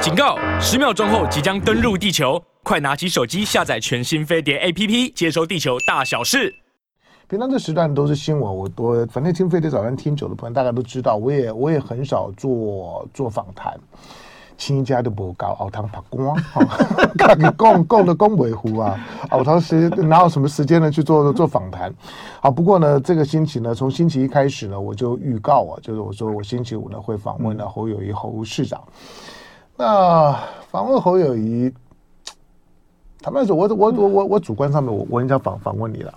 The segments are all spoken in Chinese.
警告！十秒钟后即将登陆地球，快拿起手机下载全新飞碟 APP，接收地球大小事。平常这时段都是新闻，我我反正听飞碟早餐听久的朋友大概都知道，我也我也很少做做访谈。亲家都不搞熬汤打光，看你供供的供维护啊，熬汤时哪有什么时间呢去做做访谈？好，不过呢，这个星期呢，从星期一开始呢，我就预告啊，就是我说我星期五呢会访问了侯友谊侯市长。那访问侯友谊，坦白说，我我我我我主观上面，我我很想访访问你了。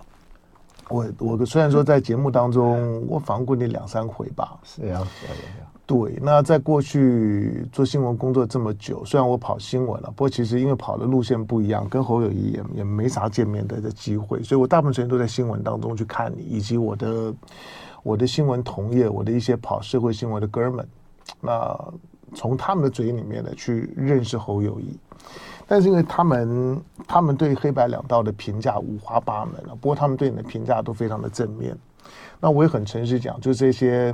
我我虽然说在节目当中我访问过你两三回吧，是啊，是啊，是啊。对，那在过去做新闻工作这么久，虽然我跑新闻了，不过其实因为跑的路线不一样，跟侯友谊也也没啥见面的的机会，所以我大部分时间都在新闻当中去看你，以及我的我的新闻同业，我的一些跑社会新闻的哥们，那从他们的嘴里面呢去认识侯友谊，但是因为他们他们对黑白两道的评价五花八门了，不过他们对你的评价都非常的正面。那我也很诚实讲，就这些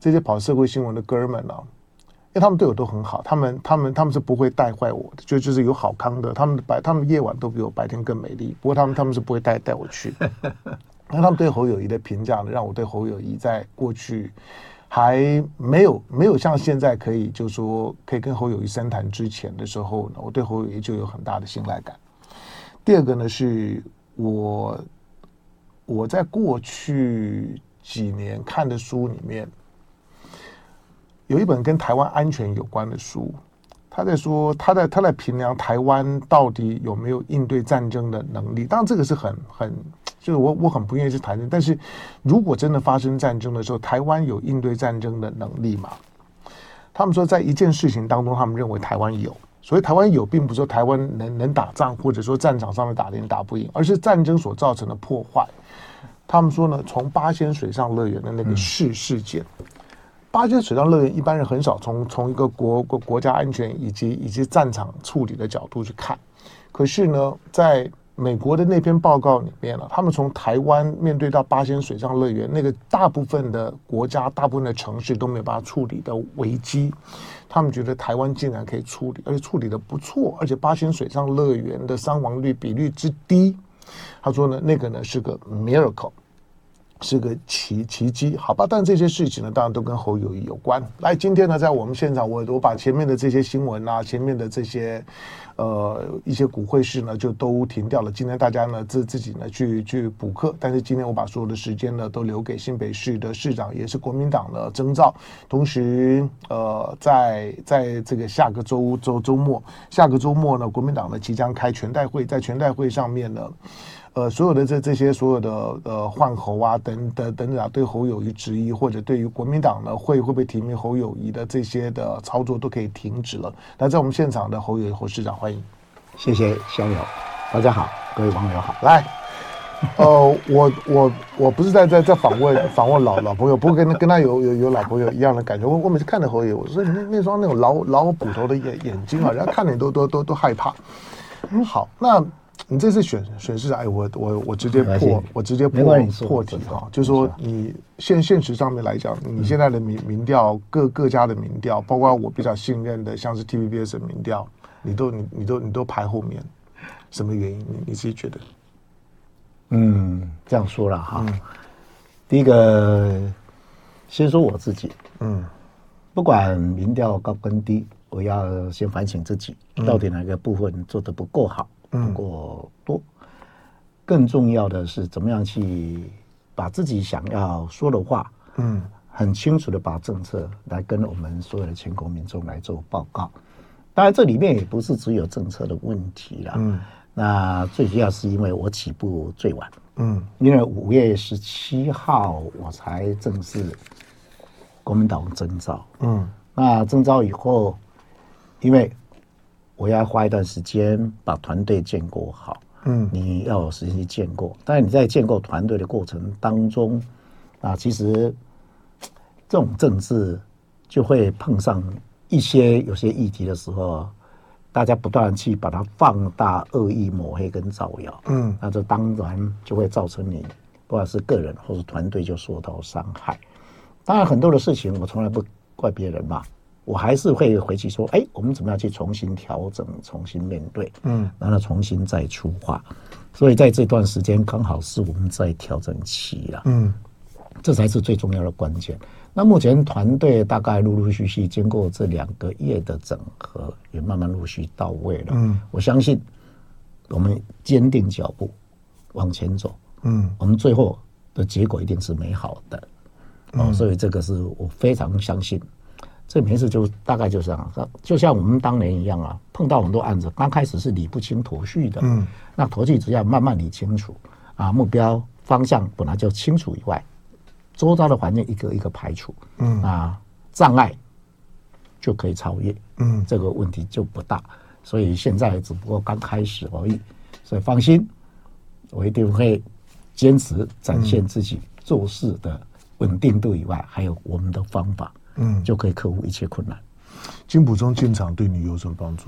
这些跑社会新闻的哥们呢、因为他们对我都很好，他们他们他们是不会带坏我的，就就是有好康的，他们白他们夜晚都比我白天更美丽。不过他们他们是不会带带我去。那他们对侯友谊的评价呢，让我对侯友谊在过去还没有没有像现在可以就是说可以跟侯友谊深谈之前的时候呢，我对侯友谊就有很大的信赖感。第二个呢，是我我在过去。几年看的书里面，有一本跟台湾安全有关的书，他在说他在他在评量台湾到底有没有应对战争的能力。当然，这个是很很就是我我很不愿意去谈论。但是如果真的发生战争的时候，台湾有应对战争的能力吗？他们说，在一件事情当中，他们认为台湾有。所以台湾有，并不是说台湾能能打仗，或者说战场上面打赢打不赢，而是战争所造成的破坏。他们说呢，从八仙水上乐园的那个事事件，嗯、八仙水上乐园一般人很少从从一个国国国家安全以及以及战场处理的角度去看，可是呢，在美国的那篇报告里面呢，他们从台湾面对到八仙水上乐园那个大部分的国家、大部分的城市都没有办法处理的危机，他们觉得台湾竟然可以处理，而且处理得不错，而且八仙水上乐园的伤亡率比率之低。他说呢，那个呢是个 miracle，是个奇奇迹，好吧？但这些事情呢，当然都跟侯友谊有关。来，今天呢，在我们现场，我我把前面的这些新闻啊，前面的这些呃一些股会市呢，就都停掉了。今天大家呢自自己呢去去补课，但是今天我把所有的时间呢都留给新北市的市长，也是国民党的征兆。同时，呃，在在这个下个周周周末，下个周末呢，国民党呢即将开全代会，在全代会上面呢。呃，所有的这这些所有的呃换侯啊等等等等啊，对侯友谊质疑，或者对于国民党呢会会不会提名侯友谊的这些的操作都可以停止了。那在我们现场的侯友宜侯市长，欢迎，谢谢小友，大家好，各位网友好，来，呃，我我我不是在在在访问访问老老朋友，不过跟跟他有有有老朋友一样的感觉。我我每次看着侯友，我说你那那双那种老老骨头的眼眼睛啊，人家看着你都都都都害怕。嗯，好，那。你这次选选市长，哎，我我我直接破，我直接破破题哈，就是说你现现实上面来讲，你现在的民民调各各家的民调，包括我比较信任的，像是 TVBS 的民调，你都你你都你都排后面，什么原因？你你自己觉得？嗯，这样说了哈，第一个先说我自己，嗯，不管民调高跟低，我要先反省自己，到底哪个部分做的不够好。不过多，更重要的是怎么样去把自己想要说的话，嗯，很清楚的把政策来跟我们所有的全国民众来做报告。当然，这里面也不是只有政策的问题了，嗯，那最主要是因为我起步最晚，嗯，因为五月十七号我才正式国民党征召，嗯，那征召以后，因为。我要花一段时间把团队建构好。嗯，你要有时间去建构。但是你在建构团队的过程当中，啊，其实这种政治就会碰上一些有些议题的时候，大家不断去把它放大、恶意抹黑跟造谣。嗯，那这当然就会造成你不管是个人或是团队就受到伤害。当然，很多的事情我从来不怪别人嘛。我还是会回去说，哎，我们怎么样去重新调整、重新面对，嗯，然后重新再出发。所以在这段时间，刚好是我们在调整期了，嗯，这才是最重要的关键。那目前团队大概陆陆续续经过这两个月的整合，也慢慢陆续到位了，嗯，我相信我们坚定脚步往前走，嗯，我们最后的结果一定是美好的，哦，所以这个是我非常相信。这每次就大概就是这样，就像我们当年一样啊，碰到很多案子，刚开始是理不清头绪的，嗯，那头绪只要慢慢理清楚啊，目标方向本来就清楚以外，周遭的环境一个一个排除，嗯。啊，障碍就可以超越，嗯，这个问题就不大，所以现在只不过刚开始而已，所以放心，我一定会坚持展现自己做事的稳定度以外，还有我们的方法。嗯，就可以克服一切困难。金普中进场对你有什么帮助？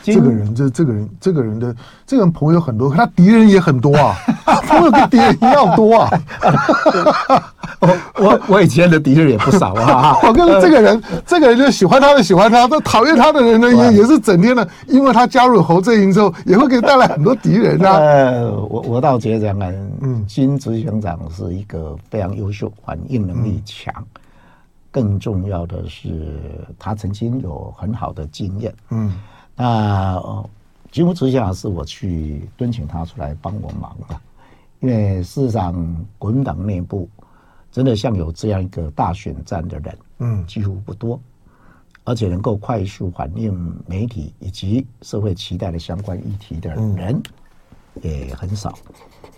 这个人，这这个人，这个人的这个人朋友很多，他敌人也很多啊，朋友跟敌人一样多啊。我我我以前的敌人也不少啊。我跟这个人，这个人就喜欢他的喜欢他，都讨厌他的人呢，也也是整天的，因为他加入侯阵营之后，也会给带来很多敌人啊。呃，我我倒觉得，嗯，金执行长是一个非常优秀，反应能力强。更重要的是，他曾经有很好的经验。嗯，那几乎之下是我去敦请他出来帮我忙的，因为事实上国民党内部真的像有这样一个大选战的人，嗯，几乎不多，而且能够快速反映媒体以及社会期待的相关议题的人也很少。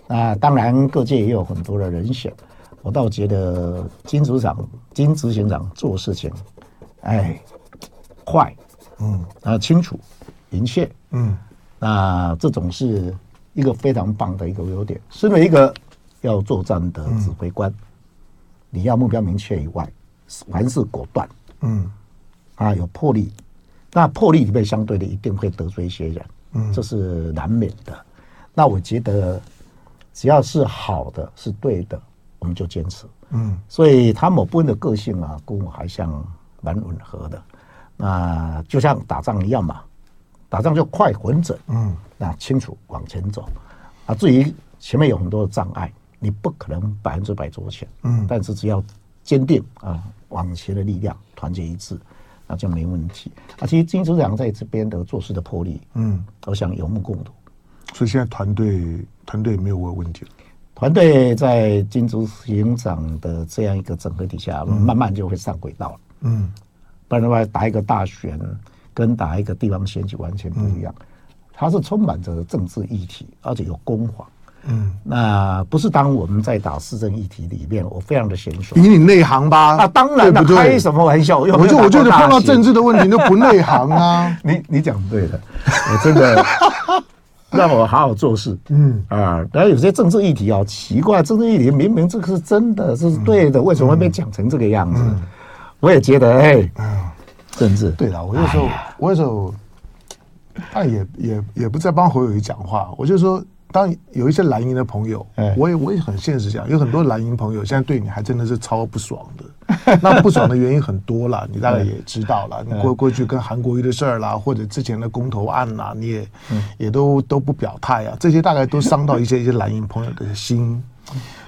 那当然，各界也有很多的人选。我倒觉得金组长、金执行长做事情，哎，快，嗯，啊，清楚、明确，嗯，那这种是一个非常棒的一个优点。身为一个要作战的指挥官，你要目标明确以外，凡事果断，嗯，啊，有魄力，那魄力里面相对的一定会得罪一些人，嗯，这是难免的。那我觉得，只要是好的，是对的。我们就坚持，嗯，所以他某部分的个性啊，跟我还像蛮吻合的。那就像打仗一样嘛，打仗就快、稳准，嗯，那清楚往前走。啊，至于前面有很多的障碍，你不可能百分之百左前，嗯，但是只要坚定啊，往前的力量，团结一致，那就没问题。啊，其实金组长在这边的做事的魄力，嗯，我想有目共睹。所以现在团队团队没有问问题了。团队在金竹行长的这样一个整合底下，慢慢就会上轨道了。嗯，不然的话，打一个大选跟打一个地方选举完全不一样。它是充满着政治议题，而且有攻防。嗯，那不是当我们在打市政议题里面，我非常的娴熟。比你内行吧？啊，当然了，开什么玩笑？我就我觉得碰到政治的问题都不内行啊。你你讲对了，我真的。让我好好做事，嗯。啊，然后有些政治议题啊，奇怪，政治议题明明这个是真的，这是对的，为什么会被讲成这个样子？我也觉得，哎，政治。对了，我有时候，我有时候，但也也也不在帮侯友谊讲话，我就说。当有一些蓝营的朋友，我也我也很现实讲，有很多蓝营朋友现在对你还真的是超不爽的。那不爽的原因很多了，你大概也知道了。你过过去跟韩国瑜的事儿啦，或者之前的公投案啦，你也也都都不表态啊，这些大概都伤到一些一些蓝营朋友的心。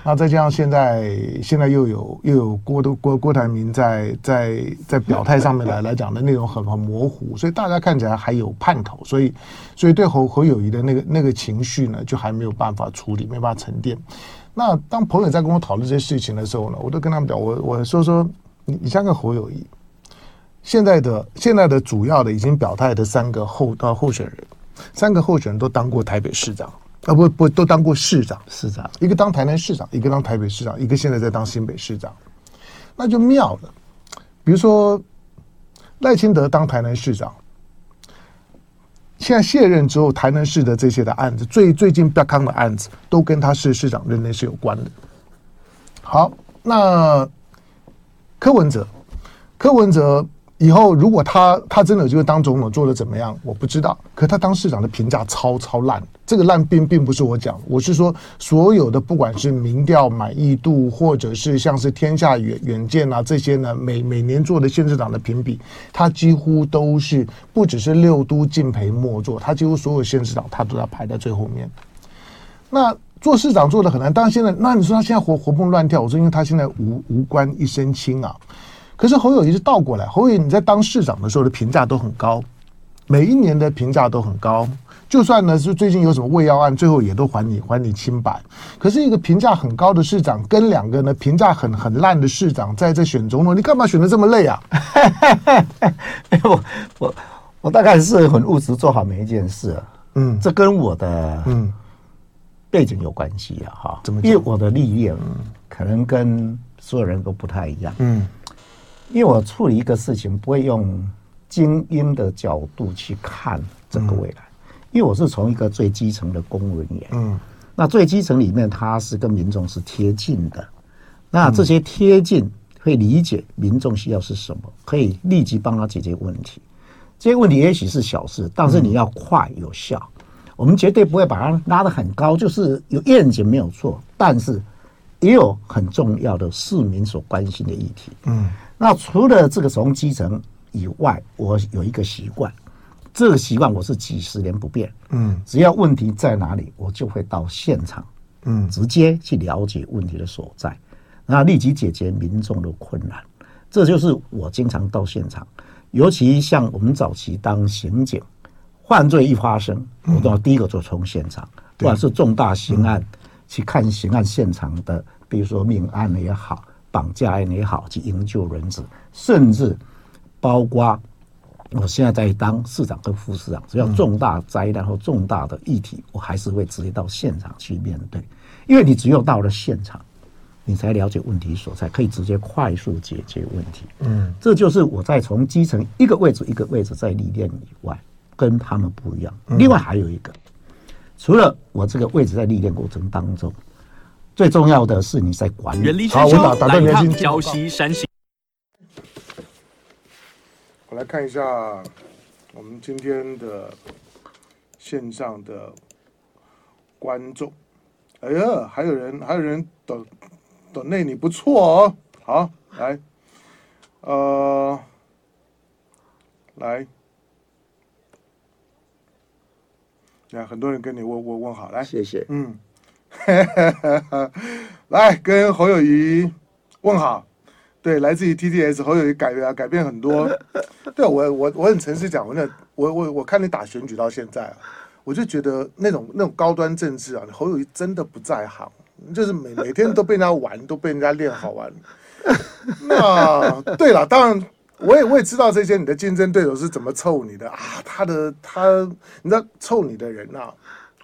那再加上现在现在又有又有郭的郭郭台铭在在在表态上面来 来讲的内容很很模糊，所以大家看起来还有盼头，所以所以对侯侯友谊的那个那个情绪呢，就还没有办法处理，没办法沉淀。那当朋友在跟我讨论这些事情的时候呢，我都跟他们讲，我我说说你你像个侯友谊，现在的现在的主要的已经表态的三个候呃候选人，三个候选人都当过台北市长。啊不不，都当过市长，市长一个当台南市长，一个当台北市长，一个现在在当新北市长，那就妙了。比如说赖清德当台南市长，现在卸任之后，台南市的这些的案子，最最近比康的案子，都跟他是市长任内是有关的。好，那柯文哲，柯文哲。以后如果他他真的有机会当总统，做的怎么样，我不知道。可他当市长的评价超超烂，这个烂并并不是我讲，我是说所有的不管是民调满意度，或者是像是天下远远见啊这些呢，每每年做的县市长的评比，他几乎都是不只是六都敬陪末座，他几乎所有县市长他都要排在最后面。那做市长做的很难，但是现在那你说他现在活活蹦乱跳，我说因为他现在无无官一身轻啊。可是侯友谊是倒过来，侯友宜你在当市长的时候的评价都很高，每一年的评价都很高，就算呢是最近有什么喂药案，最后也都还你还你清白。可是一个评价很高的市长，跟两个呢评价很很烂的市长在这选总统，你干嘛选的这么累啊？我我我大概是很务实，做好每一件事啊。嗯，这跟我的嗯背景有关系啊。哈，怎么？因为我的历练可能跟所有人都不太一样。嗯。因为我处理一个事情不会用精英的角度去看整个未来，因为我是从一个最基层的公务人员，嗯，那最基层里面他是跟民众是贴近的，那这些贴近会理解民众需要是什么，可以立即帮他解决问题。这些问题也许是小事，但是你要快有效，我们绝对不会把它拉得很高，就是有愿景没有错，但是也有很重要的市民所关心的议题，嗯。那除了这个从基层以外，我有一个习惯，这个习惯我是几十年不变。嗯，只要问题在哪里，我就会到现场，嗯，直接去了解问题的所在，那立即解决民众的困难。这就是我经常到现场，尤其像我们早期当刑警，犯罪一发生，我都要第一个就从现场，不管是重大刑案，去看刑案现场的，比如说命案也好。绑架案也好，去营救人质，甚至包括我现在在当市长跟副市长，只要重大灾难或重大的议题，我还是会直接到现场去面对。因为你只有到了现场，你才了解问题所在，可以直接快速解决问题。嗯，这就是我在从基层一个位置一个位置在历练以外，跟他们不一样。另外还有一个，除了我这个位置在历练过程当中。最重要的是你在管理。好，我打打断你，礁溪山行。我来看一下我们今天的线上的观众。哎呀，还有人，还有人等等内，你不错哦。好，来，呃，来，来，很多人跟你问问问好，来，谢谢，嗯。来跟侯友谊问好，对，来自于 TTS 侯友谊改变改变很多，对我我我很诚实讲，我那我我我看你打选举到现在啊，我就觉得那种那种高端政治啊，侯友谊真的不在行，就是每每天都被人家玩，都被人家练好玩。那对了，当然我也我也知道这些你的竞争对手是怎么凑你的啊，他的他，你知道凑你的人呐、啊。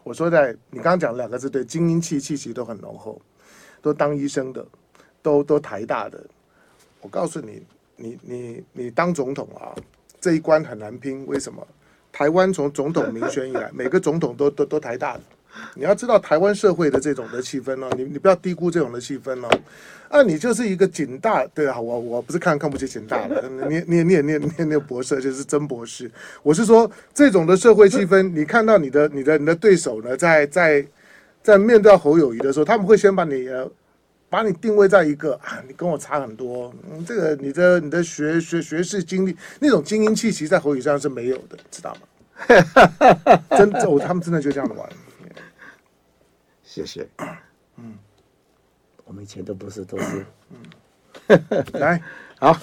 我说在你刚刚讲两个字，对，精英气气息都很浓厚，都当医生的，都都台大的。我告诉你，你你你当总统啊，这一关很难拼。为什么？台湾从总统民选以来，每个总统都都都台大的。你要知道台湾社会的这种的气氛哦，你你不要低估这种的气氛哦。啊，你就是一个警大，对啊，我我不是看看不起警大的，你你你也念念念博士，就是真博士。我是说这种的社会气氛，你看到你的你的你的对手呢，在在在面对侯友谊的时候，他们会先把你呃把你定位在一个啊，你跟我差很多，嗯，这个你的你的学学学士经历那种精英气息，在侯友宜上是没有的，知道吗？真的，我他们真的就这样玩。谢谢，嗯，我们以前都不是都是，嗯，来，好，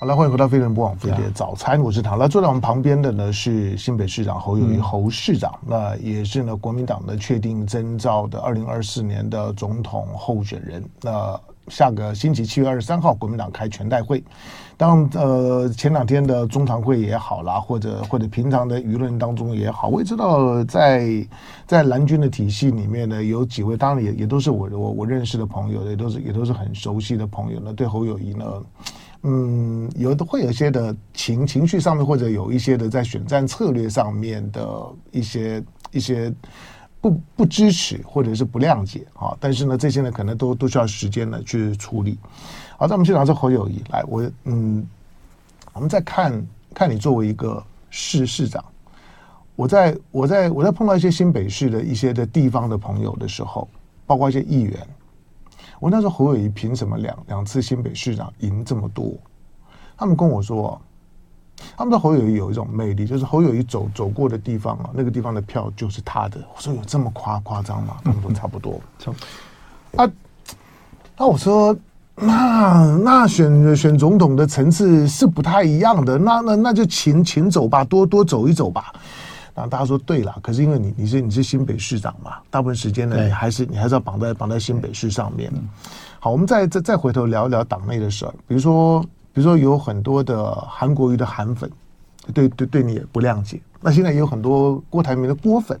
好了，欢迎回到飞人播网飞碟早餐，我是唐。那坐在我们旁边的呢是新北市长侯友谊侯市长，那也是呢国民党的确定征召的二零二四年的总统候选人，那。下个星期七月二十三号，国民党开全代会。当呃前两天的中常会也好啦，或者或者平常的舆论当中也好，我也知道在在蓝军的体系里面呢，有几位当然也也都是我我我认识的朋友，也都是也都是很熟悉的朋友呢。对侯友宜呢，嗯，有的会有一些的情情绪上面，或者有一些的在选战策略上面的一些一些。不不支持或者是不谅解啊，但是呢，这些呢可能都都需要时间呢去处理。好，那我们先讲这侯友谊来，我嗯，我们再看看你作为一个市市长，我在我在我在碰到一些新北市的一些的地方的朋友的时候，包括一些议员，我那时候侯友谊凭什么两两次新北市长赢这么多？他们跟我说。他们说侯友宜有一种魅力，就是侯友宜走走过的地方啊，那个地方的票就是他的。我说有这么夸夸张吗？他们说差不多。啊，那我说那那选选总统的层次是不太一样的，那那那就请请走吧，多多走一走吧。然后大家说对了，可是因为你你是你是新北市长嘛，大部分时间呢你还是你还是要绑在绑在新北市上面。好，我们再再再回头聊一聊党内的事儿，比如说。比如说有很多的韩国瑜的韩粉，对对对你也不谅解。那现在也有很多郭台铭的郭粉，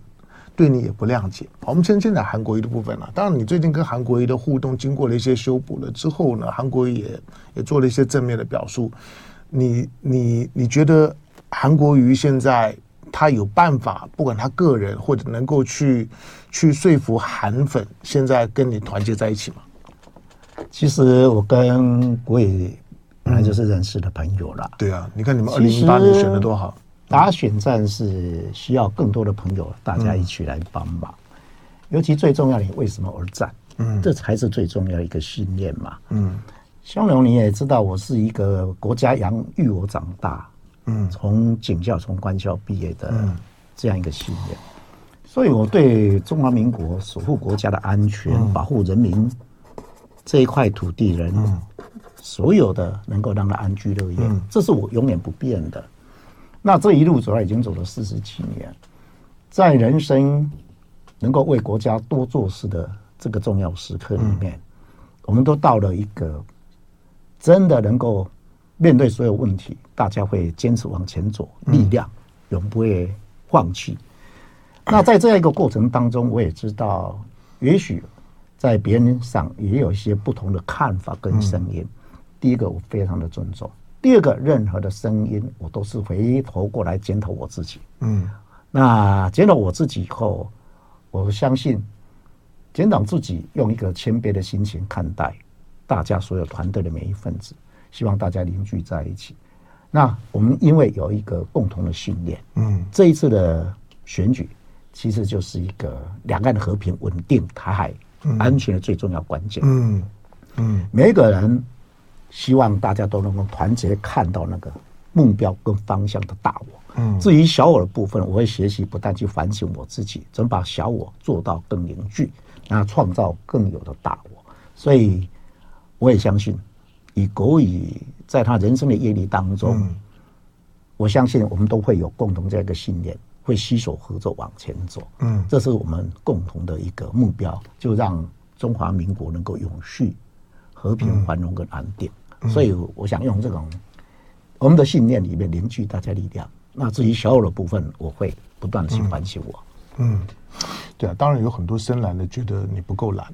对你也不谅解。我们先先讲韩国瑜的部分了。当然，你最近跟韩国瑜的互动经过了一些修补了之后呢，韩国瑜也也做了一些正面的表述。你你你觉得韩国瑜现在他有办法，不管他个人或者能够去去说服韩粉，现在跟你团结在一起吗？其实我跟国瑜。本来就是认识的朋友了。对啊，你看你们二零一八年选的多好。打选战是需要更多的朋友，大家一起来帮忙。尤其最重要，你为什么而战？嗯，这才是最重要的一个信念嘛。嗯，香龙你也知道，我是一个国家养育我长大，嗯，从警校从官校毕业的这样一个信念。所以我对中华民国守护国家的安全、保护人民这一块土地人。所有的能够让他安居乐业，嗯，这是我永远不变的。那这一路走来已经走了四十几年，在人生能够为国家多做事的这个重要时刻里面，嗯，我们都到了一个真的能够面对所有问题，大家会坚持往前走，力量永不会放弃。那在这样一个过程当中，我也知道，也许在别人上也有一些不同的看法跟声音。第一个，我非常的尊重；第二个，任何的声音，我都是回头过来检讨我自己。嗯，那检讨我自己以后，我相信检讨自己，用一个谦卑的心情看待大家所有团队的每一份子，希望大家凝聚在一起。那我们因为有一个共同的信念，嗯，这一次的选举其实就是一个两岸的和平稳定、台海安全的最重要关键。嗯嗯，每一个人。希望大家都能够团结，看到那个目标跟方向的大我。嗯，至于小我的部分，我会学习，不但去反省我自己，怎么把小我做到更凝聚，那创造更有的大我。所以，我也相信，以国语在他人生的阅历当中，嗯，我相信我们都会有共同这样一个信念，会携手合作往前走。嗯，这是我们共同的一个目标，就让中华民国能够永续、和平、繁荣跟安定。所以我想用这种我们的信念里面凝聚大家力量。那至于小我的部分，我会不断的去反省我。嗯，对啊，当然有很多深蓝的觉得你不够蓝。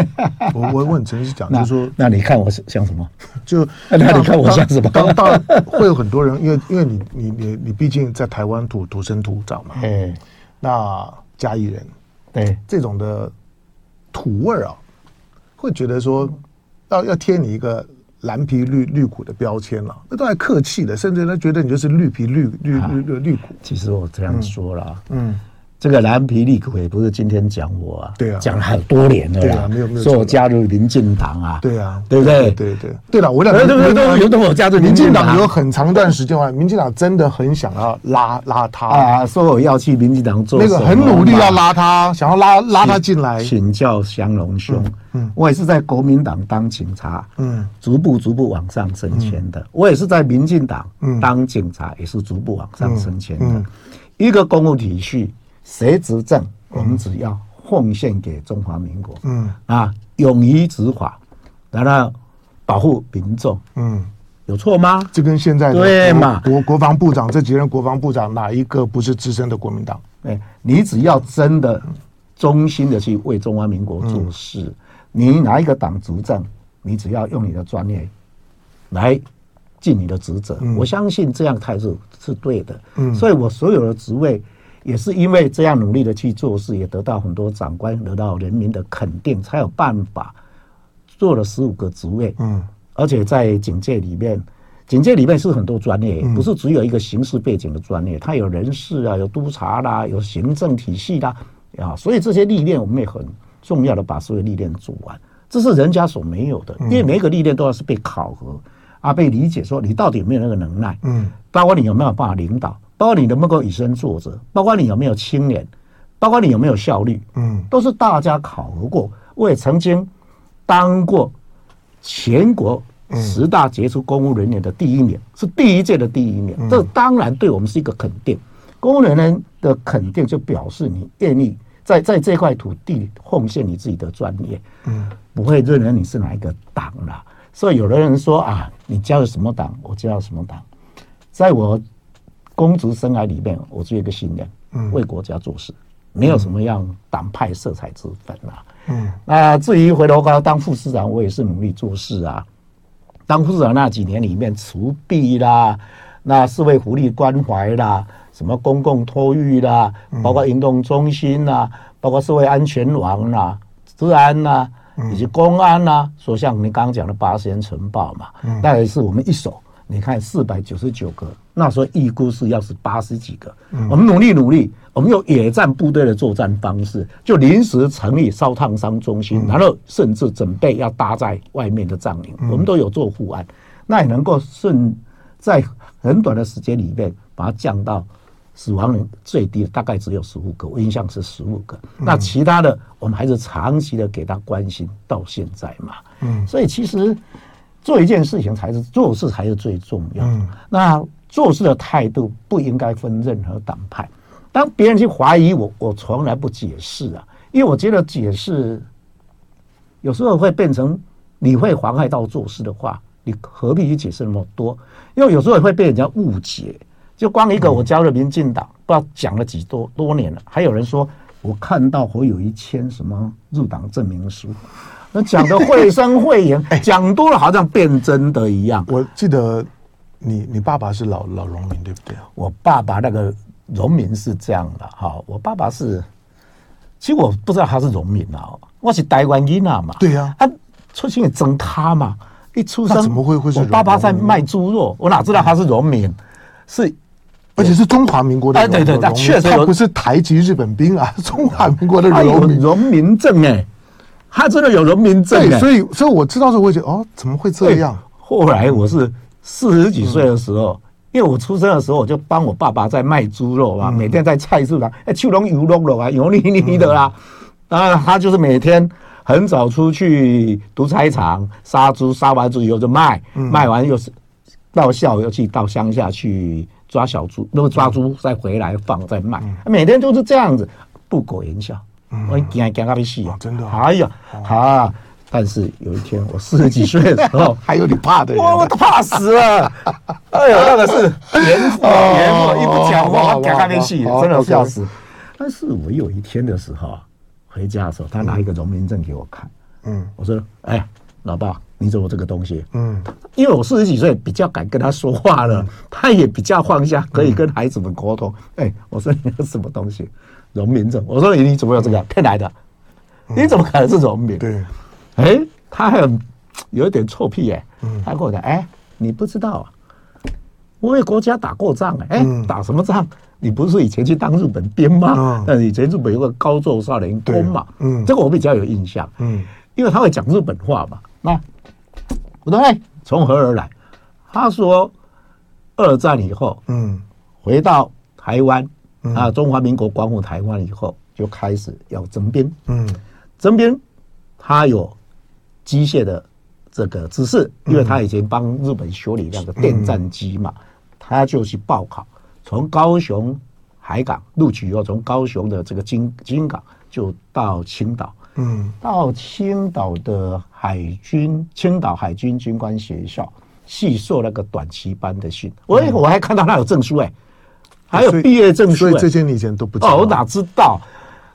我我我很诚实讲，就是说，那你看我像什么？就 那你看我像什么？当当然会有很多人，因为因为你你你你毕竟在台湾土土生土长嘛。哎，那嘉义人对这种的土味儿啊，会觉得说要要贴你一个。蓝皮绿绿股的标签了，那都还客气的，甚至他觉得你就是绿皮绿绿绿绿绿骨。其实我这样说了，嗯，这个蓝皮绿骨也不是今天讲我啊，对啊，讲了很多年了，对啊，没有没有说我加入民进党啊，对啊，对不对？对对对。了，我两个对对对，有等我加入民进党有很长一段时间啊，民进党真的很想要拉拉他。啊，说我要去民进党做那个很努力要拉他，想要拉拉他进来，请教祥龙兄。嗯我也是在国民党当警察，嗯，逐步逐步往上升迁的。我也是在民进党当警察，也是逐步往上升迁的。一个公务体系，谁执政，我们只要奉献给中华民国，嗯啊，勇于执法，然后保护民众，嗯，有错吗？这跟现在的对嘛？国国防部长这几任国防部长哪一个不是资深的国民党？哎，你只要真的忠心的去为中华民国做事。你哪一个党执政，你只要用你的专业来尽你的职责，嗯，我相信这样态度是对的。嗯，所以我所有的职位也是因为这样努力的去做事，也得到很多长官得到人民的肯定，才有办法做了十五个职位。嗯，而且在警界里面，警界里面是很多专业，不是只有一个刑事背景的专业，它有人事啊，有督察啦，有行政体系啦，啊，所以这些历练我们也很重要的把所有历练做完，这是人家所没有的，因为每一个历练都要是被考核。啊，被理解说你到底有没有那个能耐？嗯，包括你有没有办法领导，包括你能不能够以身作则，包括你有没有清廉，包括你有没有效率，嗯，都是大家考核过。我也曾经当过全国十大杰出公务人员的第一名，是第一届的第一名。这当然对我们是一个肯定。公务人员的肯定就表示你愿意在在这块土地奉献你自己的专业，嗯，不会认为你是哪一个党了。所以有的人说啊，你加入什么党，我加入什么党。在我公职生涯里面，我只有一个信念，嗯，为国家做事，没有什么样党派色彩之分啊。嗯，那至于回头高当副市长，我也是努力做事啊。当副市长那几年里面，除弊啦，那社会福利关怀啦，什么公共托育啦，包括运动中心啦，包括社会安全网啦，治安啦。以及公安呐、啊，说像你刚刚讲的八仙城堡嘛，那也是我们一手。你看四百九十九个，那时候预估是要是八十几个。我们努力努力，我们用野战部队的作战方式，就临时成立烧烫伤中心，然后甚至准备要搭在外面的帐营，我们都有做护岸，那也能够顺在很短的时间里面把它降到。死亡人最低大概只有十五个，我印象是十五个。那其他的我们还是长期的给他关心到现在嘛。嗯，所以其实做一件事情才是做事才是最重要的。那做事的态度不应该分任何党派。当别人去怀疑我，我从来不解释啊，因为我觉得解释有时候会变成你会妨害到做事的话，你何必去解释那么多？因为有时候也会被人家误解。就光一个，我加入民进党，不知道讲了几多多年了。还有人说，我看到我有一签什么入党证明书，那讲的绘声绘影，讲多了好像变真的一样。我记得你你爸爸是老老农民对不对？我爸爸那个农民是这样的哈，我爸爸是，其实我不知道他是农民啊，我是台湾人啊嘛。对呀，他出生也争他嘛，一出生怎么会会是？我爸爸在卖猪肉，我哪知道他是农民？是。而且是中华民国的，哎，对对，他确实他不是台籍日本兵啊，中华民国的农民荣民证哎，他真的有人民证，对所以所以我知道时候，我觉得哦，怎么会这样？后来我是四十几岁的时候，因为我出生的时候，我就帮我爸爸在卖猪肉啊，每天在菜市场，哎，秋龙油肉肉啊，油腻腻的啦，啊，他就是每天很早出去屠宰场杀猪，杀完猪以后就卖，卖完又是到下午又去到乡下去。抓小猪，那么抓猪再回来放再卖，每天都是这样子，不苟言笑。我惊惊他被戏啊！真的，哎呀，啊！但是有一天我四十几岁的时候，还有你怕的，我我都怕死了。哎呦，那个是严父严父，一不讲话，我惊他被戏，真的笑死。但是我有一天的时候回家的时候，他拿一个荣民证给我看，嗯，我说，哎，老爸。你怎么这个东西？嗯，因为我四十几岁，比较敢跟他说话了，他也比较放下，可以跟孩子们沟通。哎，我说你有什么东西？荣民证。我说你你怎么有这个？骗来的？你怎么可能是农民？对，哎，他很有有一点臭屁哎，他跟我讲，哎，你不知道啊，我为国家打过仗哎，打什么仗？你不是以前去当日本兵吗？但是以前日本有个高座少年宫嘛，嗯，这个我比较有印象，嗯，因为他会讲日本话嘛，那。我说，哎，从何而来？他说，二战以后，嗯，回到台湾啊，中华民国光复台湾以后，就开始要征兵，嗯，征兵，他有机械的这个知识，因为他以前帮日本修理那个电战机嘛，他就去报考，从高雄海港录取以后，从高雄的这个金金港就到青岛。嗯，到青岛的海军，青岛海军军官学校去受那个短期班的训。我我还看到他有证书哎，还有毕业证书。所以这些你以前都不知道。哦，我哪知道？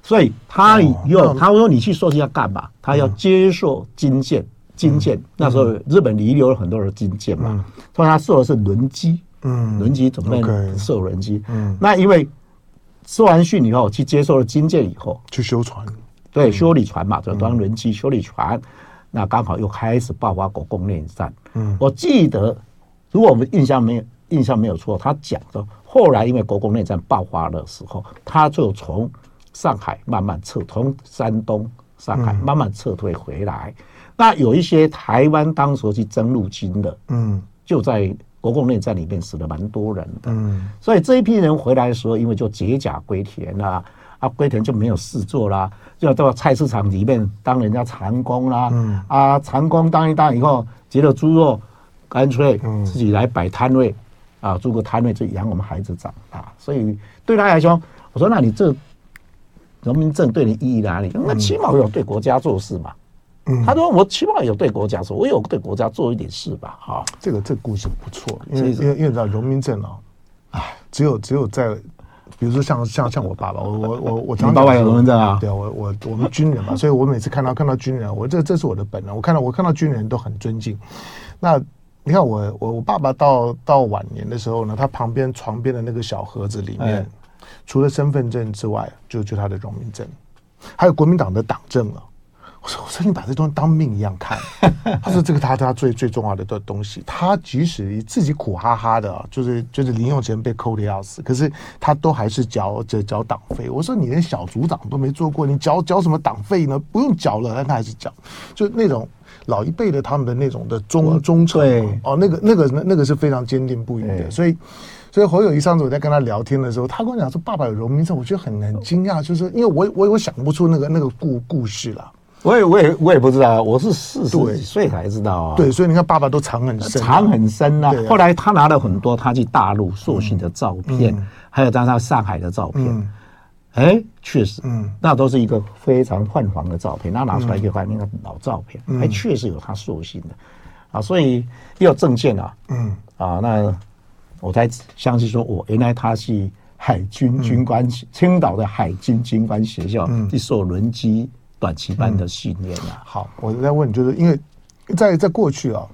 所以他有他说你去硕士要干嘛？他要接受军舰，军舰那时候日本遗留了很多的军舰嘛。所以他受的是轮机，嗯，轮机怎么受轮机？嗯，那因为受完训以后，去接受了军舰以后，去修船，对，修理船嘛，就当轮机修理船。嗯、那刚好又开始爆发国共内战。嗯，我记得，如果我们印象没有印象没有错，他讲的后来因为国共内战爆发的时候，他就从上海慢慢撤，从山东上海慢慢撤退回来。嗯、那有一些台湾当时去征入军的，嗯，就在。国共内战里面死了蛮多人的，嗯，所以这一批人回来的时候，因为就解甲归田啦，啊，归田就没有事做啦，就要到菜市场里面当人家长工啦，嗯，啊，长工当一当以后，结了猪肉，干脆自己来摆摊位，啊，租个摊位就养我们孩子长大。所以对他来说，我说那你这农民证对你意义哪里？那起码有对国家做事嘛。嗯，他说我起码有对国家说，我有对国家做一点事吧，哈。这个这个故事不错，因为因为因为你知道荣民证啊，哎，只有只有在，比如说像像像我爸爸，我我我我常常爸爸有荣民证啊，对啊，我我我们军人嘛，所以我每次看到看到军人，我这这是我的本能，我看到我看到军人都很尊敬。那你看我我我爸爸到到晚年的时候呢，他旁边床边的那个小盒子里面，除了身份证之外，就就他的荣民证，还有国民党的党证了。我说：“我说你把这东西当命一样看。”他说：“这个他他最最重要的东东西，他即使自己苦哈哈的，就是就是零用钱被扣的要死，可是他都还是缴缴缴党费。”我说：“你连小组长都没做过，你缴缴什么党费呢？不用缴了，但他还是缴。就那种老一辈的他们的那种的忠忠诚哦，那个那个那那个是非常坚定不移的。所以所以侯友谊上次我在跟他聊天的时候，他跟我讲说：‘爸爸有荣民证’，我觉得很很惊讶，就是因为我我我想不出那个那个故故事了。”我也我也我也不知道，我是四十几岁才知道啊。对，所以你看，爸爸都藏很深，藏很深啊。后来他拿了很多他去大陆受训的照片，还有在他上海的照片。哎，确实，嗯，那都是一个非常泛黄的照片。那拿出来一看，那个老照片，还确实有他塑形的啊。所以要有证件啊，嗯啊，那我才相信说，我原来他是海军军官，青岛的海军军官学校去受轮机。短期班的训练啊，好，我在问，就是因为在在过去啊，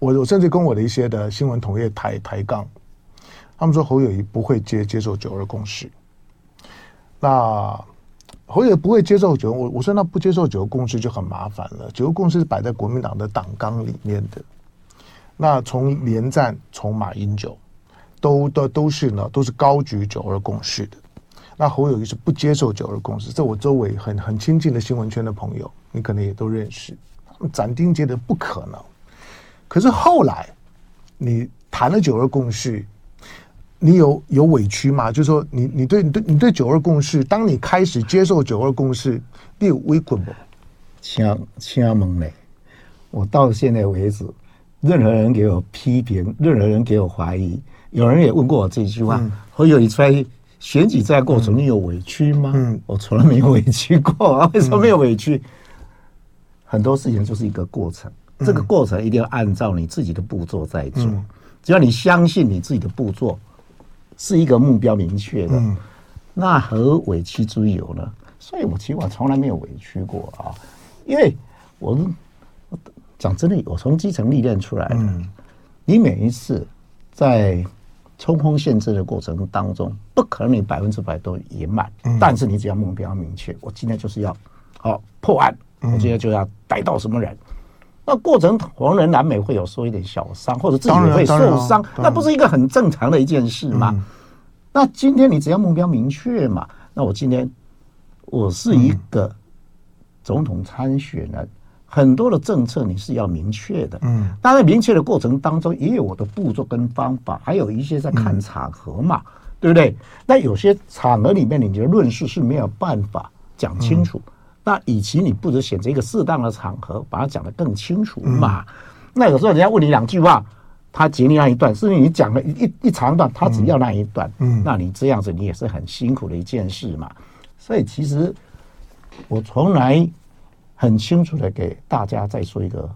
我我甚至跟我的一些的新闻同业抬抬杠，他们说侯友谊不会接接受九二共识，那侯友不会接受九，我我说那不接受九二共识就很麻烦了，九二共识是摆在国民党的党纲里面的，那从连战从马英九都都都是呢，都是高举九二共识的。那侯友宜是不接受九二共识，在我周围很很亲近的新闻圈的朋友，你可能也都认识，斩钉截铁不可能。可是后来你谈了九二共识，你有有委屈吗？就是说你你对你对你对九二共识，当你开始接受九二共识，你有委屈吗？请请蒙嘞，我到现在为止，任何人给我批评，任何人给我怀疑，有人也问过我这句话，嗯、侯友宜出来。选举在过程，你有委屈吗？嗯，我从来没有委屈过啊。为什么没有委屈？很多事情就是一个过程，这个过程一定要按照你自己的步骤在做。只要你相信你自己的步骤是一个目标明确的，那何委屈之有呢？所以我其实我从来没有委屈过啊，因为我讲真的，我从基层历练出来的。你每一次在。冲锋陷阵的过程当中，不可能你百分之百都圆满，嗯、但是你只要目标明确，我今天就是要好破案，嗯、我今天就要逮到什么人。那过程黄人难免会有受一点小伤，或者自己会受伤，那不是一个很正常的一件事吗？嗯、那今天你只要目标明确嘛，那我今天我是一个总统参选人。很多的政策你是要明确的，嗯，当然明确的过程当中也有我的步骤跟方法，还有一些在看场合嘛，嗯、对不对？那有些场合里面你的论述是没有办法讲清楚，嗯、那与其你不如选择一个适当的场合把它讲得更清楚嘛。嗯、那有时候人家问你两句话，他截你那一段，甚至你讲了一一长段，他只要那一段，嗯，那你这样子你也是很辛苦的一件事嘛。所以其实我从来。很清楚的给大家再说一个，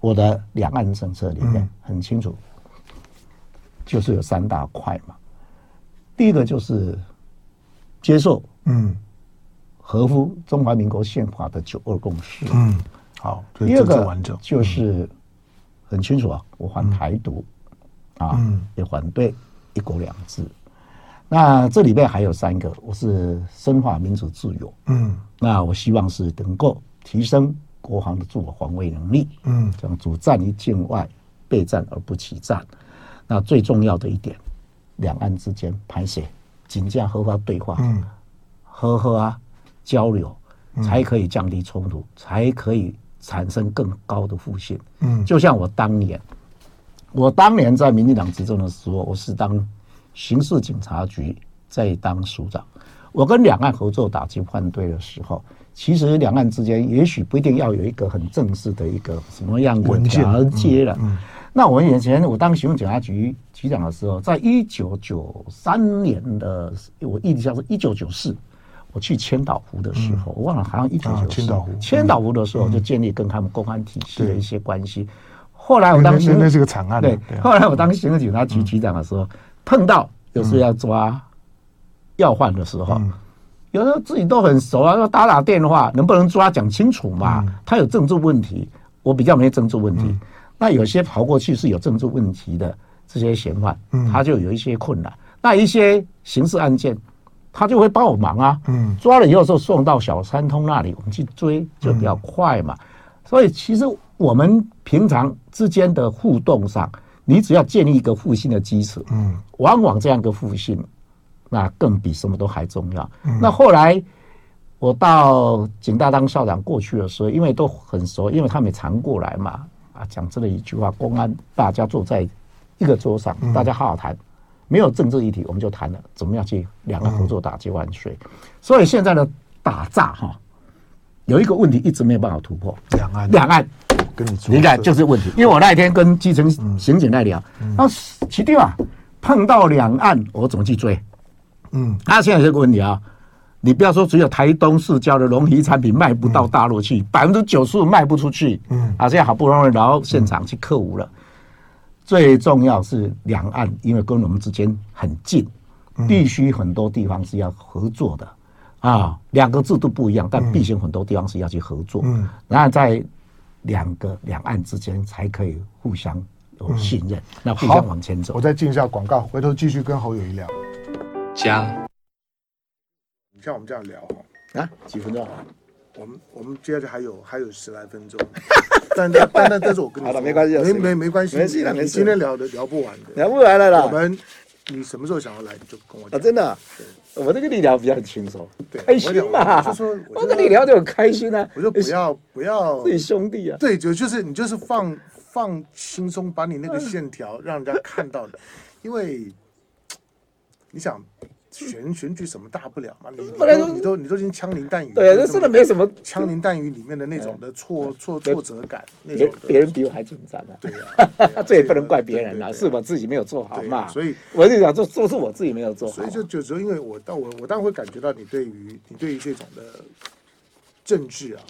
我的两岸政策里面很清楚，就是有三大块嘛。第一个就是接受，嗯，合乎中华民国宪法的九二共识，嗯，好。第二个就是很清楚啊，我反台独，啊，也反对一国两制。那这里面还有三个，我是深化民主自由，嗯，那我希望是能够提升国防的自我防卫能力，嗯，这样主战于境外，备战而不起战。那最重要的一点，两岸之间排解，紧张合法对话，嗯，和和啊交流，才可以降低冲突，才可以产生更高的互信。嗯，就像我当年，我当年在民进党执政的时候，我是当刑事警察局在当署长，我跟两岸合作打击犯罪的时候，其实两岸之间也许不一定要有一个很正式的一个什么样的条接了。那我以前我当刑事警察局局长的时候，在一九九三年的我印象是一九九四。我去千岛湖的时候，我忘了好像一九九四。千岛湖，千岛湖的时候就建立跟他们公安体系的一些关系。后来我当时那是个惨案。对，后来我当刑事警察局局长的时候，碰到有时候要抓要犯的时候，有时候自己都很熟啊，要打打电话，能不能抓讲清楚嘛？他有政治问题，我比较没政治问题。那有些跑过去是有政治问题的这些嫌犯，他就有一些困难。那一些刑事案件。他就会帮我忙啊，嗯，抓了以后就送到小三通那里，我们去追就比较快嘛。所以其实我们平常之间的互动上，你只要建立一个互信的基础，嗯，往往这样的互信，那更比什么都还重要。那后来我到警大当校长过去的时候，因为都很熟，因为他们也常过来嘛，啊，讲这么一句话，公安大家坐在一个桌上，大家好好谈。没有政治议题，我们就谈了怎么样去两岸合作打击万岁。所以现在的打诈哈，有一个问题一直没有办法突破。两岸，两岸，跟你你看就是问题。因为我那一天跟基层刑警在聊，那起定啊，碰到两岸我怎么去追？嗯，他现在这个问题啊，你不要说只有台东市郊的龙皮产品卖不到大陆去，百分之九十五卖不出去。嗯，啊，现在好不容易然后现场去克服了。最重要是两岸，因为跟我们之间很近，必须很多地方是要合作的啊。两个制度不一样，但必须很多地方是要去合作。嗯，然后在两个两岸之间才可以互相有信任，那互相往前走。我再进一下广告，回头继续跟侯友谊聊。加，你像我们这样聊啊，几分钟？我们我们接着还有还有十来分钟，但但但但是我跟你说，没关系，没没没关系，没事，你今天聊的聊不完的，聊不完了啦。我们你什么时候想要来，你就跟我讲。啊，真的，我这跟你聊比较轻松，开心嘛。就说我跟你聊就很开心啊。我说不要不要，自己兄弟啊。对，就就是你就是放放轻松，把你那个线条让人家看到的，因为你想。选选举什么大不了嘛？你都你都你都已经枪林弹雨，对啊，这真的没什么枪林弹雨里面的那种的挫挫挫折感，那种别人比我还紧张 啊。对啊，这也不能怪别人啊，是我自己没有做好嘛。所以我就讲，这都是我自己没有做好。所以就就说，因为我当我我当然会感觉到你对于你对于这种的政治啊。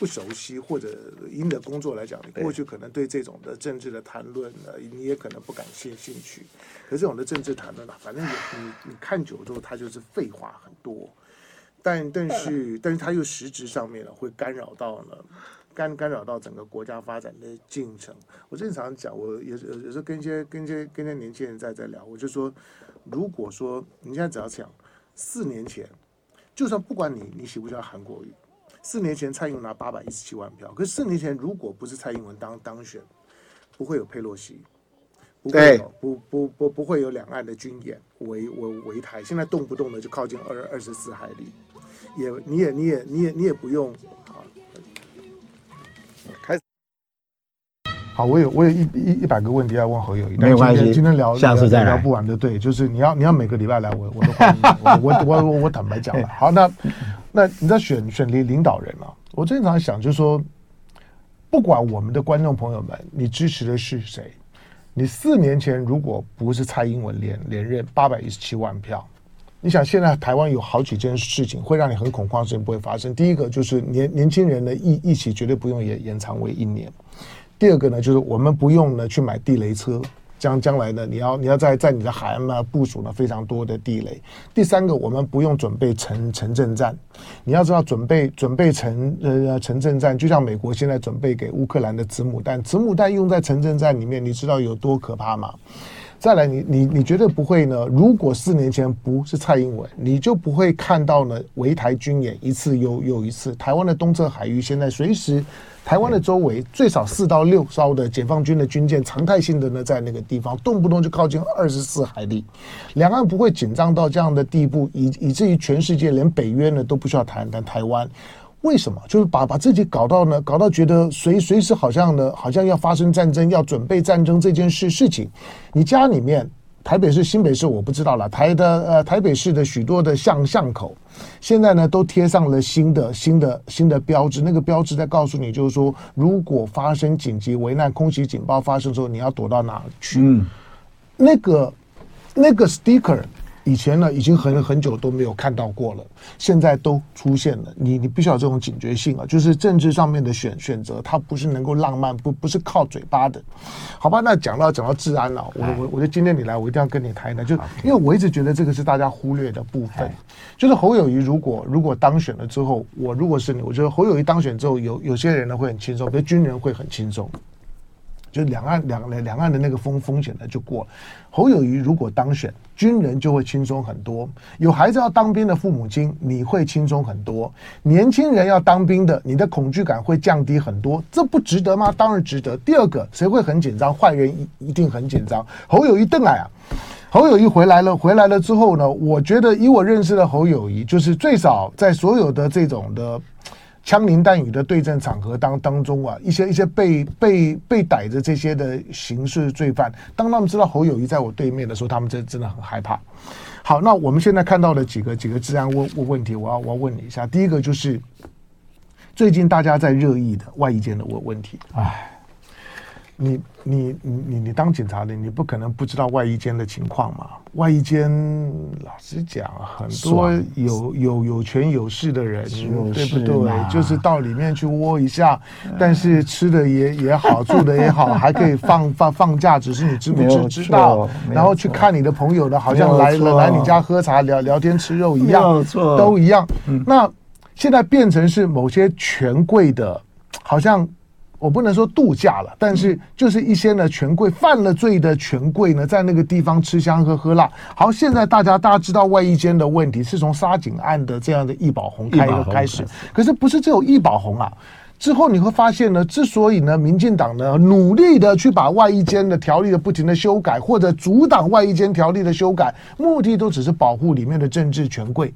不熟悉，或者以你的工作来讲，你过去可能对这种的政治的谈论呢，你也可能不感兴兴趣。可是这种的政治谈论啊，反正你你你看久之后，它就是废话很多。但但是但是它又实质上面呢，会干扰到呢，干干扰到整个国家发展的进程。我经常讲，我有有有时候跟一些跟一些跟一些年轻人在在聊，我就说，如果说你现在只要想四年前，就算不管你你喜不喜欢韩国瑜。四年前蔡英文拿八百一十七万票，可是四年前如果不是蔡英文当当选，不会有佩洛西，不会有不不不不会有两岸的军演围围围台，现在动不动的就靠近二二十四海里，也你也你也你也你也不用啊，开始好，我有我有一一一百个问题要问侯友宜，没有关系，今天聊下次再聊不完的，对，就是你要你要每个礼拜来，我我都欢迎，我我我我坦白讲了，好那。那你在选选领领导人啊？我经常想，就是说，不管我们的观众朋友们，你支持的是谁？你四年前如果不是蔡英文连连任八百一十七万票，你想现在台湾有好几件事情会让你很恐慌，事情不会发生。第一个就是年年轻人的役役期绝对不用延延长为一年。第二个呢，就是我们不用呢去买地雷车。将将来呢，你要你要在在你的海岸呢部署了非常多的地雷。第三个，我们不用准备城城镇战。你要知道，准备准备城呃城镇战，就像美国现在准备给乌克兰的子母弹，子母弹用在城镇战里面，你知道有多可怕吗？再来你，你你你绝对不会呢。如果四年前不是蔡英文，你就不会看到呢围台军演一次又又一次。台湾的东侧海域现在随时，台湾的周围最少四到六艘的解放军的军舰常态性的呢在那个地方，动不动就靠近二十四海里，两岸不会紧张到这样的地步，以以至于全世界连北约呢都不需要谈谈台湾。为什么？就是把把自己搞到呢，搞到觉得随随时好像呢，好像要发生战争，要准备战争这件事事情。你家里面，台北市、新北市我不知道了，台的呃台北市的许多的巷巷口，现在呢都贴上了新的新的新的标志。那个标志在告诉你，就是说，如果发生紧急危难、空袭警报发生的时候，你要躲到哪儿去？嗯，那个那个 sticker。以前呢，已经很很久都没有看到过了，现在都出现了。你你必须要有这种警觉性啊，就是政治上面的选选择，它不是能够浪漫，不不是靠嘴巴的，好吧？那讲到讲到治安了，我我我觉得今天你来，我一定要跟你谈一谈，就因为我一直觉得这个是大家忽略的部分，就是侯友谊如果如果当选了之后，我如果是你，我觉得侯友谊当选之后，有有些人呢会很轻松，比如军人会很轻松。就两岸两两岸的那个风风险呢就过了。侯友谊如果当选，军人就会轻松很多。有孩子要当兵的父母亲，你会轻松很多。年轻人要当兵的，你的恐惧感会降低很多。这不值得吗？当然值得。第二个，谁会很紧张？坏人一一定很紧张。侯友谊邓来啊，侯友谊回来了，回来了之后呢，我觉得以我认识的侯友谊，就是最少在所有的这种的。枪林弹雨的对战场合当当中啊，一些一些被被被逮着这些的刑事罪犯，当他们知道侯友谊在我对面的时候，他们真真的很害怕。好，那我们现在看到的几个几个治安问问问题，我要我要问你一下。第一个就是最近大家在热议的外衣间的问问题，哎。你你你你你当警察的，你不可能不知道外衣间的情况嘛？外衣间老实讲，很多有有有权有势的人，对不对？就是到里面去窝一下，但是吃的也也好，住的也好，还可以放放放假，只是你知不知知道？然后去看你的朋友的，好像来了来你家喝茶聊聊天吃肉一样，都一样。那现在变成是某些权贵的，好像。我不能说度假了，但是就是一些呢权贵犯了罪的权贵呢，在那个地方吃香喝喝辣。好，现在大家大家知道外衣间的问题是从沙井案的这样的易宝红开开始，可是不是只有易宝红啊？之后你会发现呢，之所以呢，民进党呢努力的去把外衣间的条例的不停的修改，或者阻挡外衣间条例的修改，目的都只是保护里面的政治权贵。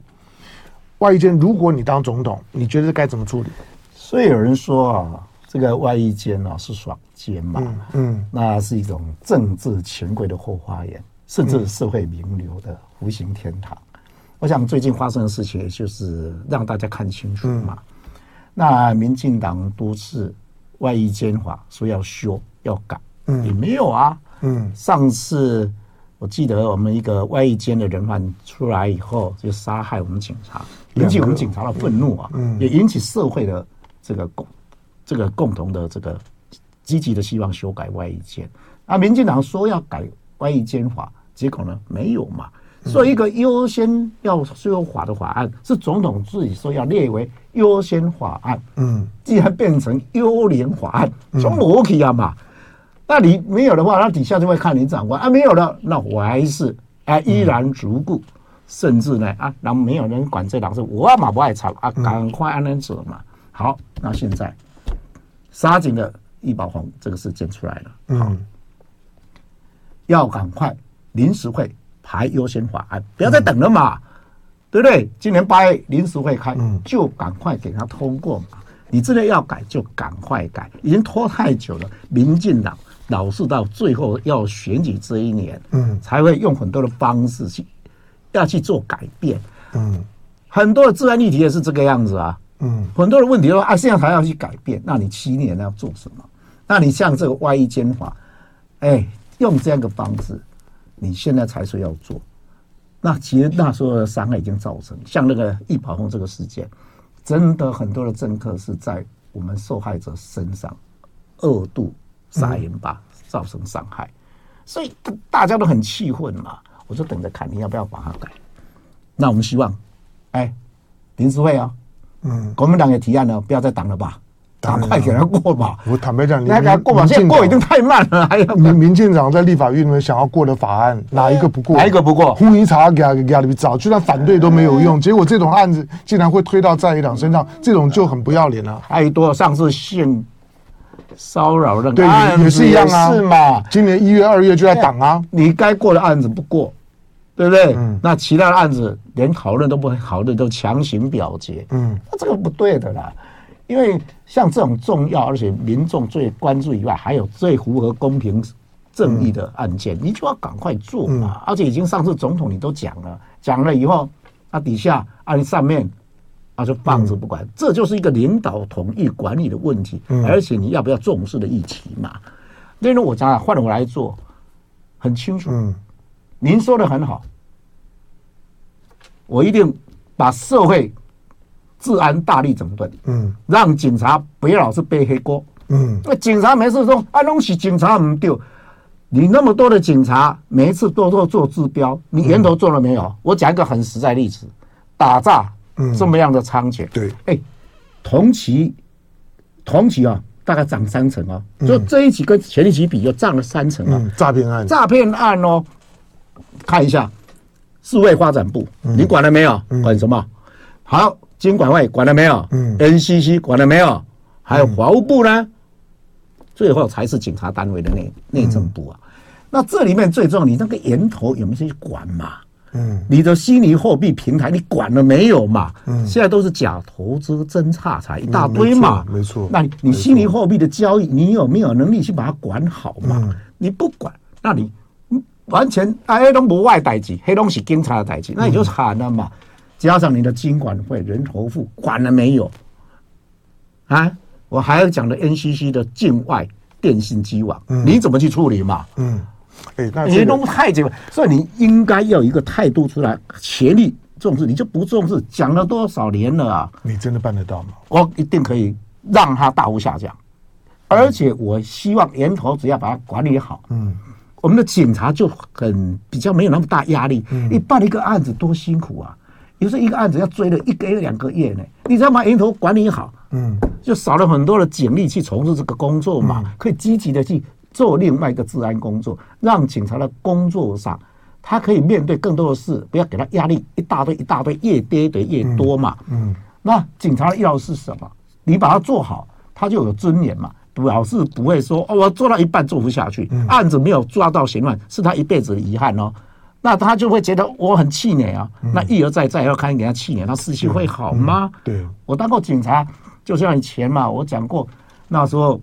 外衣间，如果你当总统，你觉得该怎么处理？所以有人说啊。这个外役监啊，是爽间嘛，嗯？嗯，那是一种政治权贵的后花园，甚至社会名流的无形天堂。嗯、我想最近发生的事情，也就是让大家看清楚嘛。嗯、那民进党都是外衣间法说要修要改，嗯，也没有啊。嗯，上次我记得我们一个外衣间的人犯出来以后，就杀害我们警察，引起我们警察的愤怒啊，嗯，也引起社会的这个共。这个共同的这个积极的希望修改外役监，啊，民进党说要改外役监法，结果呢没有嘛？所以一个优先要修法的法案，是总统自己说要列为优先法案，嗯，既然变成优良法案，就没去啊嘛。那你没有的话，那底下就会看你长官啊，没有了，那我还是啊依然如故，甚至呢啊，然后没有人管这档事，我嘛不爱吵啊，赶快安人走嘛。好，那现在。杀井的易宝红这个事件出来了，嗯，要赶快临时会排优先法案，不要再等了嘛，对不对？今年八月临时会开，就赶快给他通过嘛。你真的要改就赶快改，已经拖太久了。民进党老是到最后要选举这一年，嗯，才会用很多的方式去要去做改变，嗯，很多的自然议题也是这个样子啊。嗯，很多的问题说啊，现在还要去改变，那你七年要做什么？那你像这个外役监法，哎，用这样的方式，你现在才说要做，那其实那时候的伤害已经造成，像那个易宝鸿这个事件，真的很多的政客是在我们受害者身上二度撒盐巴，造成伤害，所以大家都很气愤嘛。我就等着看你要不要把它改。那我们希望，哎，临时会啊。嗯，国民党也提案了，不要再挡了吧，赶快给他过吧。我坦白讲，你给他过吧，现在过已经太慢了。还有民民进党在立法院里面想要过的法案，哪一个不过？哪一个不过？呼一查给他给他找，就算反对都没有用。结果这种案子竟然会推到在野党身上，这种就很不要脸了。太多上次性骚扰的对，也是一样啊，是嘛？今年一月、二月就在挡啊，你该过的案子不过。对不对？嗯，那其他的案子连讨论都不会讨论，都强行表决。嗯，那这个不对的啦，因为像这种重要而且民众最关注以外，还有最符合公平正义的案件，嗯、你就要赶快做嘛。嗯、而且已经上次总统你都讲了，讲了以后，那底下按上面啊就放着不管，嗯、这就是一个领导统一管理的问题。嗯，而且你要不要重视的议题嘛？那如果我讲啊，换我来做，很清楚。嗯。您说的很好，我一定把社会治安大力整顿，嗯，让警察不要老是背黑锅，嗯，那警察没事说啊，东西警察唔丢，你那么多的警察，每一次都做做治标，你源头做了没有？嗯、我讲一个很实在例子，打诈，嗯，这么样的猖獗，对，哎，同期，同期啊，大概涨三成啊，就这一期跟前一期比，就涨了三成啊，诈骗案，诈骗案哦。看一下，数位发展部，你管了没有？管什么？好，经管会管了没有？嗯，NCC 管了没有？还有法务部呢？最后才是警察单位的内内政部啊。那这里面最重要，你那个源头有没有去管嘛？嗯，你的虚拟货币平台你管了没有嘛？嗯，现在都是假投资、真差财一大堆嘛。没错，那你你虚拟货币的交易，你有没有能力去把它管好嘛？你不管，那你。完全啊，黑龙不外代志，黑龙是警察的代志，那你就惨了嘛。加上你的金管会人头户管了没有？啊，我还要讲的 NCC 的境外电信机网，你怎么去处理嘛？嗯，哎，那黑龙太紧，所以你应该要有一个态度出来，全力重视，你就不重视，讲了多少年了啊？你真的办得到吗？我一定可以让它大幅下降，而且我希望源头只要把它管理好，嗯。我们的警察就很比较没有那么大压力。你办一个案子多辛苦啊！有时候一个案子要追了一个月两个月呢。你只要把源头管理好，嗯，就少了很多的警力去从事这个工作嘛。可以积极的去做另外一个治安工作，让警察的工作上他可以面对更多的事，不要给他压力一大堆一大堆，越跌得越多嘛。嗯，那警察的要的是什么？你把它做好，他就有尊严嘛。表示不会说哦，我做到一半做不下去，案子没有抓到嫌犯，是他一辈子的遗憾哦。那他就会觉得我很气馁啊。那一而再，再要看给他气馁，他士气会好吗？对，我当过警察，就像以前嘛，我讲过那时候，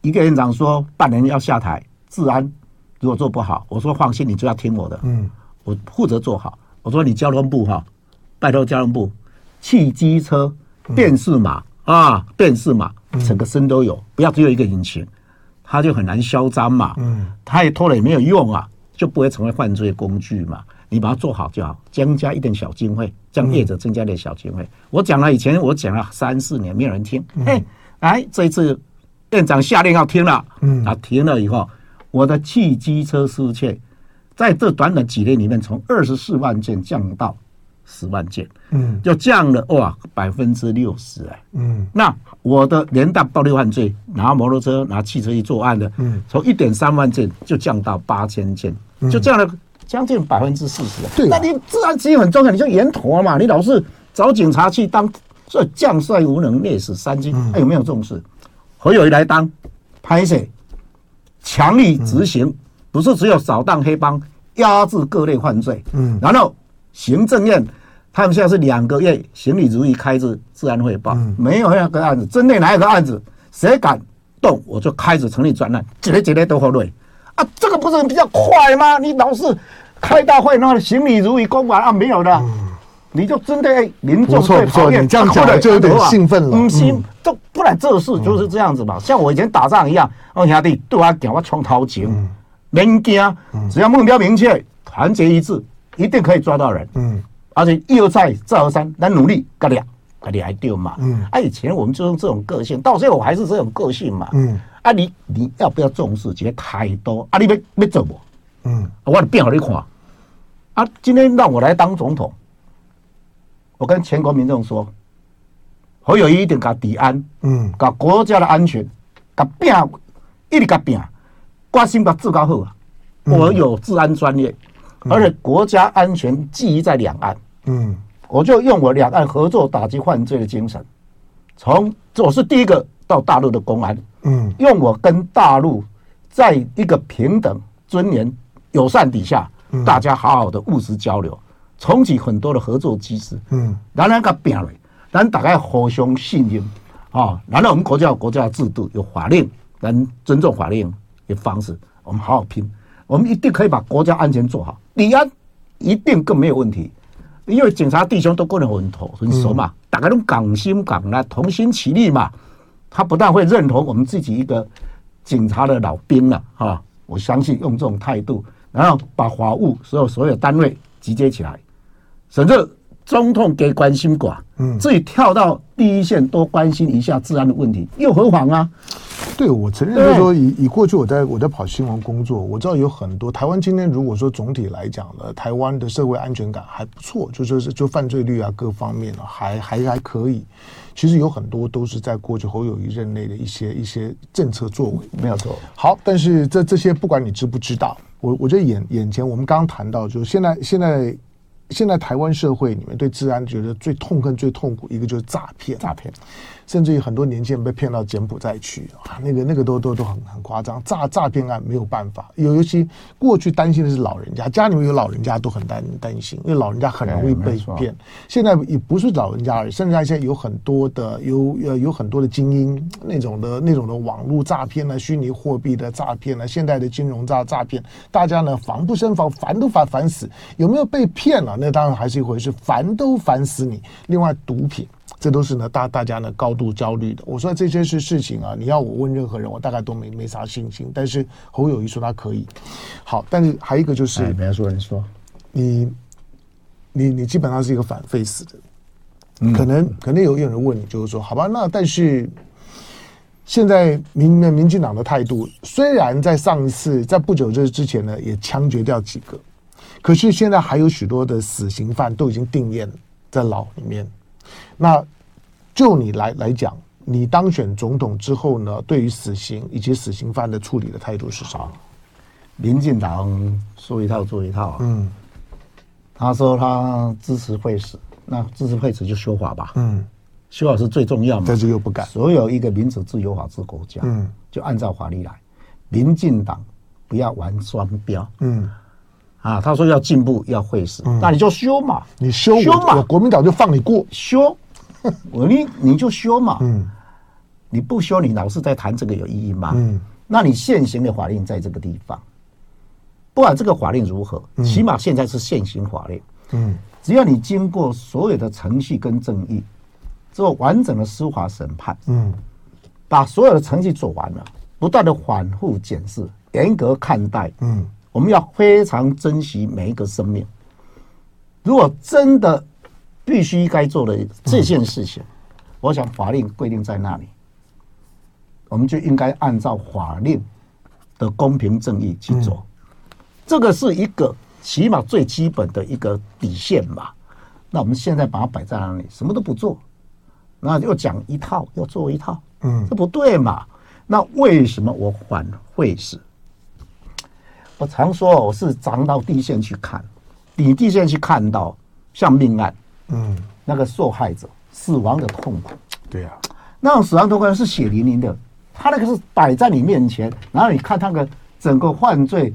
一个院长说半年要下台，治安如果做不好，我说放心，你就要听我的，嗯，我负责做好。我说你交通部哈，拜托交通部，汽机车、电视码啊，电视码。整个身都有，不要只有一个引擎，他就很难嚣张嘛。嗯，他也拖了也没有用啊，就不会成为犯罪工具嘛。你把它做好就好，增加一点小经费，让业者增加点小经费。我讲了以前我讲了三四年，没有人听。嘿，哎，这一次院长下令要听了，嗯，啊，停了以后，我的汽机车失窃，在这短短几年里面，从二十四万件降到。十万件，嗯，就降了哇，百分之六十哎，嗯，那我的连带暴力犯罪，拿摩托车、拿汽车去作案的，嗯，从一点三万件就降到八千件，就降了将近百分之四十。对，那你治安其实很重要，你就源头嘛，你老是找警察去当，所以将帅无能，烈士三军，还有没有这种事？侯友宜来当，拍摄，强力执行，不是只有扫荡黑帮，压制各类犯罪，嗯，然后。行政院，他们现在是两个月行礼如仪开支治安汇报，嗯、没有那个案子，针对哪一个案子，谁敢动，我就开始成立专案，几类几类都好累啊，这个不是比较快吗？你老是开大会，那行礼如仪公完啊，没有的，嗯、你就针对民众最讨厌，你这样讲就有点兴奋了，嗯，行，就不然这事就是这样子嘛，嗯、像我以前打仗一样，我兄弟对我讲我冲头前，免惊，只要目标明确，团结一致。一定可以抓到人，嗯，而且一而再再而三，来努力，干俩，干了还丢嘛，嗯，啊，以前我们就用这种个性，到最后我还是这种个性嘛，嗯，啊，你你要不要重视？觉得太多，啊，你别别走我，嗯，我变好你看，啊，今天让我来当总统，我跟全国民众说，侯友宜一定搞治安，嗯，搞国家的安全，搞拼，一直搞拼，关心把治搞好啊。我有治安专业，而且国家安全基于在两岸，嗯，我就用我两岸合作打击犯罪的精神，从我是第一个到大陆的公安，嗯，用我跟大陆在一个平等、尊严、友善底下，大家好好的务实交流，重启很多的合作机制，嗯，然后个变了，咱大概互相信任啊，然后我们国家有国家的制度，有法令，咱尊重法令的方式，我们好好拼。我们一定可以把国家安全做好，李安一定更没有问题，因为警察弟兄都过得很头很熟嘛，大家都港心港来，同心齐力嘛。他不但会认同我们自己一个警察的老兵了，哈，我相信用这种态度，然后把法务所有所有单位集结起来，甚至总统给关心寡，嗯，自己跳到第一线多关心一下治安的问题，又何妨啊？对，我承认就是说，以以过去我在我在跑新闻工作，我知道有很多台湾今天如果说总体来讲呢，台湾的社会安全感还不错，就说是就犯罪率啊各方面啊还还还可以。其实有很多都是在过去侯友谊任内的一些一些政策作为，没有错。好，但是这这些不管你知不知道，我我觉得眼眼前我们刚刚谈到，就是现在现在现在台湾社会里面对治安觉得最痛恨、最痛苦一个就是诈骗，诈骗。甚至于很多年轻人被骗到柬埔寨去啊，那个那个都都都很很夸张，诈诈骗案没有办法，尤尤其过去担心的是老人家，家里面有老人家都很担担心，因为老人家很容易被骗。现在也不是老人家而已，甚至现在有很多的有呃有很多的精英那种的那种的网络诈骗呢，虚拟货币的诈骗呢，现代的金融诈诈骗，大家呢防不胜防，烦都烦烦死。有没有被骗了？那当然还是一回事，烦都烦死你。另外，毒品。这都是呢，大大家呢高度焦虑的。我说这些是事情啊，你要我问任何人，我大概都没没啥信心。但是侯友谊说他可以，好，但是还有一个就是，没人说人说，你你你基本上是一个反废死的，嗯、可能可能有有人问你，就是说，好吧，那但是现在民民进党的态度，虽然在上一次在不久这之前呢，也枪决掉几个，可是现在还有许多的死刑犯都已经定谳在牢里面。那就你来来讲，你当选总统之后呢，对于死刑以及死刑犯的处理的态度是啥？民进党说一套做一套。嗯，他说他支持废死，那支持废死就修法吧。嗯，修法是最重要嘛。但是又不敢。所有一个民主自由法治国家，嗯，就按照法律来。民进党不要玩双标。嗯。啊，他说要进步，要废死，嗯、那你就修嘛，你修修嘛，国民党就放你过，修，我你你就修嘛，嗯，你不修，你老是在谈这个有意义吗？嗯，那你现行的法令在这个地方，不管这个法令如何，起码现在是现行法令，嗯，只要你经过所有的程序跟正义，做完整的司法审判，嗯，把所有的程序做完了，不断的反复检视，严格看待，嗯。我们要非常珍惜每一个生命。如果真的必须该做的这件事情，我想法令规定在那里，我们就应该按照法令的公平正义去做。这个是一个起码最基本的一个底线吧。那我们现在把它摆在那里，什么都不做，那又讲一套，又做一套，嗯，这不对嘛？那为什么我反会是？我常说，我是长到地线去看，你地线去看到像命案，嗯，那个受害者死亡的痛苦，对呀，那种死亡痛苦是血淋淋的，他那个是摆在你面前，然后你看他的整个犯罪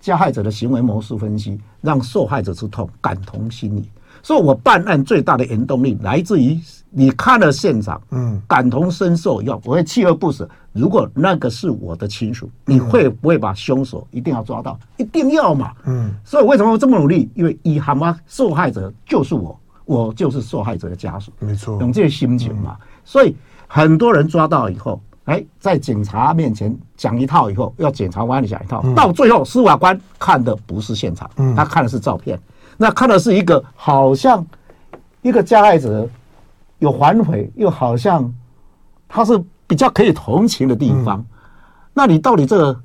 加害者的行为模式分析，让受害者之痛感同心理。所以我办案最大的原动力来自于你看了现场，嗯，感同身受，要我会锲而不舍。如果那个是我的亲属，你会不会把凶手一定要抓到？一定要嘛？嗯。所以为什么我这么努力？因为以蛤蟆受害者就是我，我就是受害者的家属，没错，有这些心情嘛。所以很多人抓到以后，哎，在警察面前讲一套以后，要检察官讲一套，到最后司法官看的不是现场，他看的是照片。那看的是一个好像一个加害者有反悔，又好像他是比较可以同情的地方。嗯、那你到底这个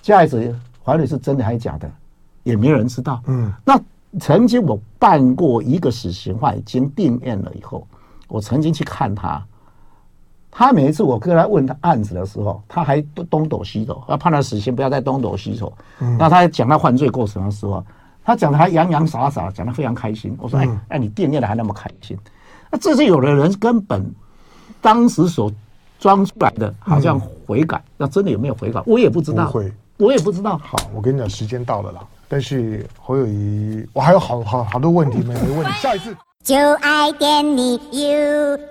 加害者反悔是真的还是假的，也没有人知道。嗯，那曾经我办过一个死刑犯已经定谳了以后，我曾经去看他，他每一次我跟他问他案子的时候，他还东躲西躲，要判他死刑，不要再东躲西躲。嗯、那他讲他犯罪过程的时候，他讲的还洋洋洒洒，讲的非常开心。我说：“哎，哎，你电念的还那么开心？那这是有的人根本当时所装出来的，好像悔改，那真的有没有悔改？我也不知道，会，我也不知道。好，我跟你讲，时间到了啦。但是侯友谊，我还有好好好多问题没没问你，下一次。”就爱点你 UFO。